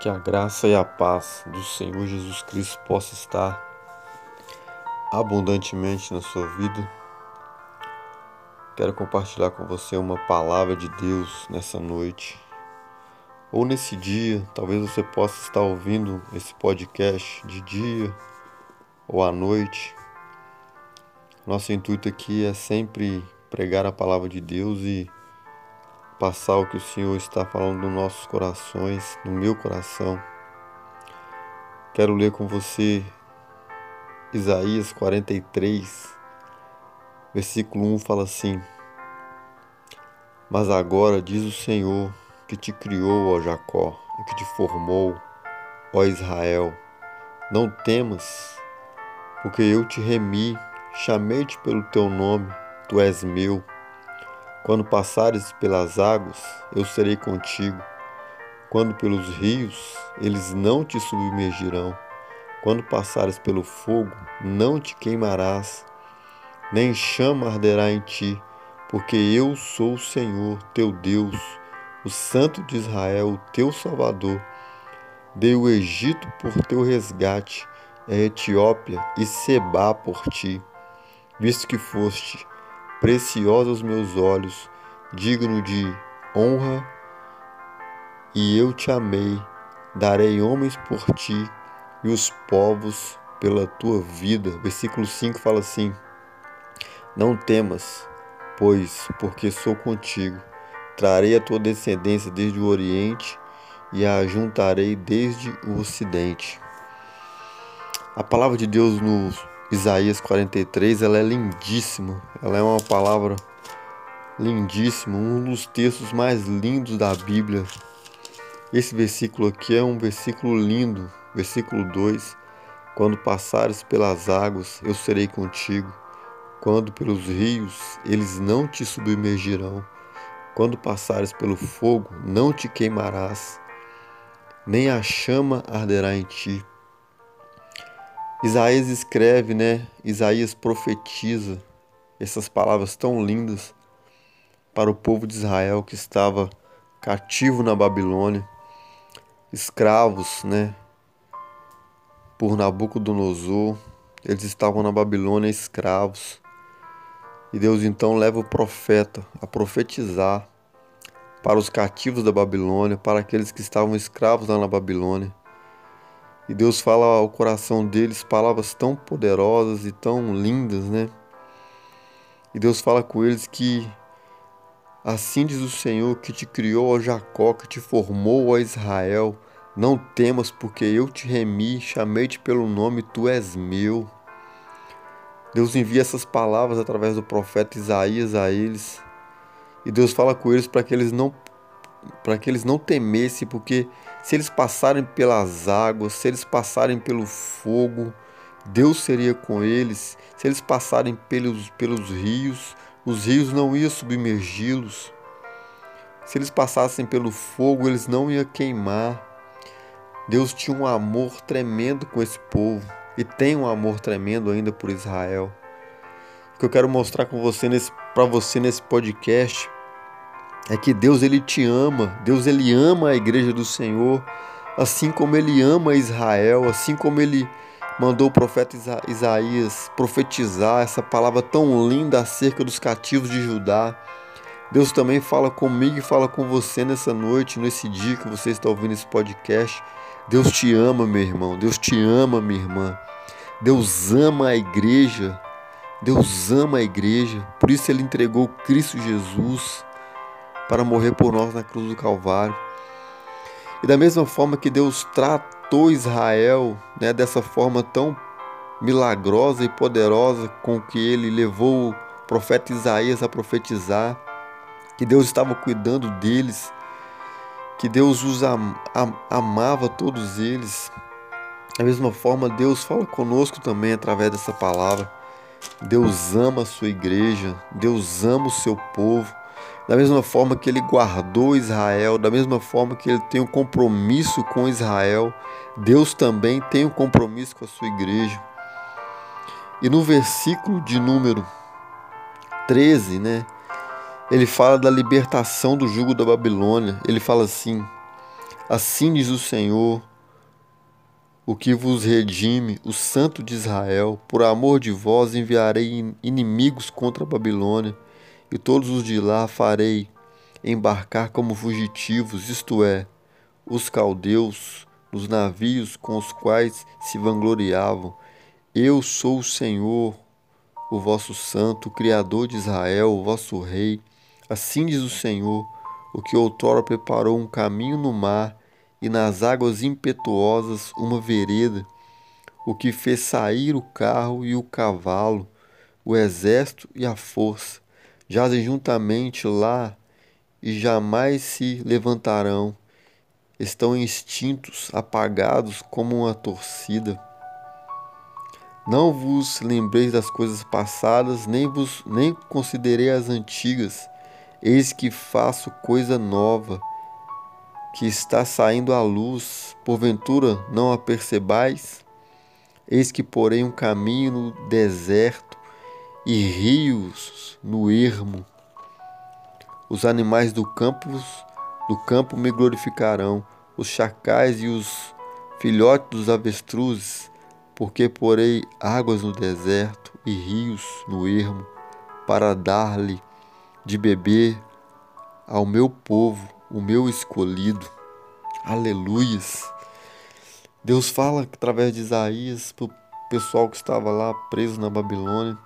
Que a graça e a paz do Senhor Jesus Cristo possa estar abundantemente na sua vida. Quero compartilhar com você uma palavra de Deus nessa noite. Ou nesse dia, talvez você possa estar ouvindo esse podcast de dia ou à noite. Nosso intuito aqui é sempre pregar a palavra de Deus e passar o que o Senhor está falando nos nossos corações, no meu coração. Quero ler com você Isaías 43, versículo 1 fala assim: Mas agora diz o Senhor que te criou, ó Jacó, e que te formou, ó Israel, não temas, porque eu te remi, chamei-te pelo teu nome, tu és meu. Quando passares pelas águas, eu serei contigo. Quando pelos rios, eles não te submergirão. Quando passares pelo fogo, não te queimarás, nem chama arderá em ti, porque eu sou o Senhor, teu Deus, o Santo de Israel, o teu Salvador. Dei o Egito por teu resgate, a Etiópia e Seba por ti, visto que foste precioso aos meus olhos, digno de honra, e eu te amei. Darei homens por ti e os povos pela tua vida. Versículo 5 fala assim: Não temas, pois, porque sou contigo. Trarei a tua descendência desde o Oriente e a juntarei desde o Ocidente. A palavra de Deus no Isaías 43, ela é lindíssima. Ela é uma palavra lindíssima, um dos textos mais lindos da Bíblia. Esse versículo aqui é um versículo lindo, versículo 2. Quando passares pelas águas, eu serei contigo. Quando pelos rios, eles não te submergirão. Quando passares pelo fogo, não te queimarás, nem a chama arderá em ti Isaías escreve, né? Isaías profetiza essas palavras tão lindas para o povo de Israel que estava cativo na Babilônia, escravos, né? Por Nabucodonosor, eles estavam na Babilônia escravos. E Deus então leva o profeta a profetizar para os cativos da Babilônia, para aqueles que estavam escravos lá na Babilônia. E Deus fala ao coração deles palavras tão poderosas e tão lindas, né? E Deus fala com eles que assim diz o Senhor que te criou, ó Jacó, que te formou, ó Israel. Não temas, porque eu te remi, chamei-te pelo nome, tu és meu. Deus envia essas palavras através do profeta Isaías a eles. E Deus fala com eles para que eles não para que eles não temessem, porque se eles passarem pelas águas, se eles passarem pelo fogo, Deus seria com eles. Se eles passarem pelos, pelos rios, os rios não iam submergi-los. Se eles passassem pelo fogo, eles não iam queimar. Deus tinha um amor tremendo com esse povo e tem um amor tremendo ainda por Israel. O que eu quero mostrar com você para você nesse podcast é que Deus ele te ama, Deus ele ama a igreja do Senhor, assim como ele ama Israel, assim como ele mandou o profeta Isa Isaías profetizar essa palavra tão linda acerca dos cativos de Judá. Deus também fala comigo e fala com você nessa noite, nesse dia que você está ouvindo esse podcast. Deus te ama, meu irmão. Deus te ama, minha irmã. Deus ama a igreja. Deus ama a igreja. Por isso ele entregou Cristo Jesus para morrer por nós na cruz do Calvário. E da mesma forma que Deus tratou Israel, né, dessa forma tão milagrosa e poderosa com que ele levou o profeta Isaías a profetizar, que Deus estava cuidando deles, que Deus os am amava todos eles. Da mesma forma, Deus fala conosco também através dessa palavra. Deus ama a sua igreja, Deus ama o seu povo da mesma forma que ele guardou Israel, da mesma forma que ele tem um compromisso com Israel, Deus também tem um compromisso com a sua igreja. E no versículo de número 13, né, ele fala da libertação do jugo da Babilônia. Ele fala assim: Assim diz o Senhor, o que vos redime, o Santo de Israel, por amor de vós enviarei inimigos contra a Babilônia, e todos os de lá farei embarcar como fugitivos, isto é, os caldeus, nos navios com os quais se vangloriavam. Eu sou o Senhor, o vosso santo, o Criador de Israel, o vosso rei. Assim diz o Senhor, o que outrora preparou um caminho no mar e nas águas impetuosas uma vereda, o que fez sair o carro e o cavalo, o exército e a força, jazem juntamente lá e jamais se levantarão, estão extintos, apagados como uma torcida. Não vos lembreis das coisas passadas, nem vos nem considerei as antigas. Eis que faço coisa nova que está saindo à luz, porventura não a percebais? Eis que porém um caminho no deserto e rios no ermo. Os animais do campo, do campo me glorificarão, os chacais e os filhotes dos avestruzes, porque porei águas no deserto e rios no ermo, para dar-lhe de beber ao meu povo o meu escolhido. Aleluias. Deus fala através de Isaías para o pessoal que estava lá preso na Babilônia,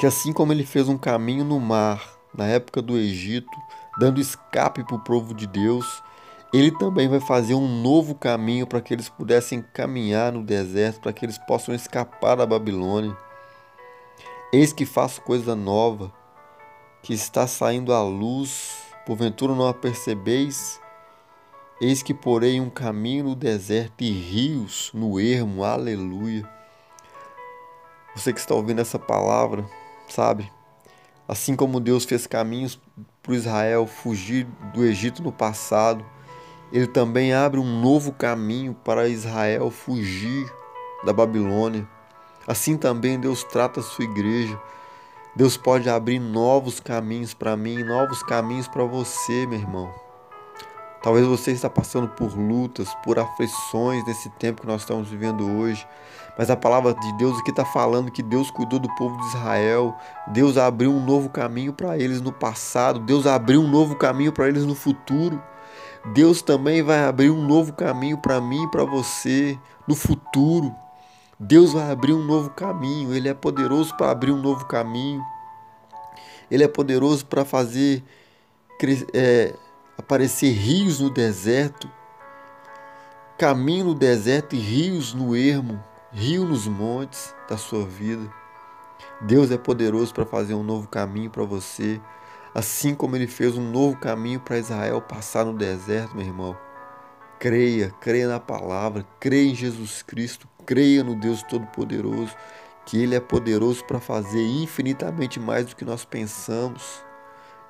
que assim como ele fez um caminho no mar na época do Egito, dando escape para o povo de Deus, ele também vai fazer um novo caminho para que eles pudessem caminhar no deserto, para que eles possam escapar da Babilônia. Eis que faço coisa nova, que está saindo à luz porventura não a percebeis? Eis que porei um caminho no deserto e rios no ermo, aleluia. Você que está ouvindo essa palavra, sabe? Assim como Deus fez caminhos para Israel fugir do Egito no passado, Ele também abre um novo caminho para Israel fugir da Babilônia. Assim também Deus trata a sua igreja Deus pode abrir novos caminhos para mim, novos caminhos para você, meu irmão. Talvez você está passando por lutas, por aflições nesse tempo que nós estamos vivendo hoje. Mas a palavra de Deus aqui está falando que Deus cuidou do povo de Israel. Deus abriu um novo caminho para eles no passado. Deus abriu um novo caminho para eles no futuro. Deus também vai abrir um novo caminho para mim e para você no futuro. Deus vai abrir um novo caminho, Ele é poderoso para abrir um novo caminho, Ele é poderoso para fazer é, aparecer rios no deserto, caminho no deserto e rios no ermo, rio nos montes da sua vida. Deus é poderoso para fazer um novo caminho para você, assim como Ele fez um novo caminho para Israel passar no deserto, meu irmão. Creia, creia na palavra, creia em Jesus Cristo, creia no Deus Todo-Poderoso, que Ele é poderoso para fazer infinitamente mais do que nós pensamos.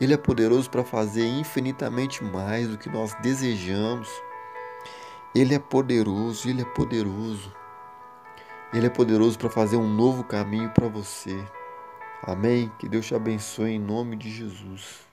Ele é poderoso para fazer infinitamente mais do que nós desejamos. Ele é poderoso, Ele é poderoso. Ele é poderoso para fazer um novo caminho para você. Amém? Que Deus te abençoe em nome de Jesus.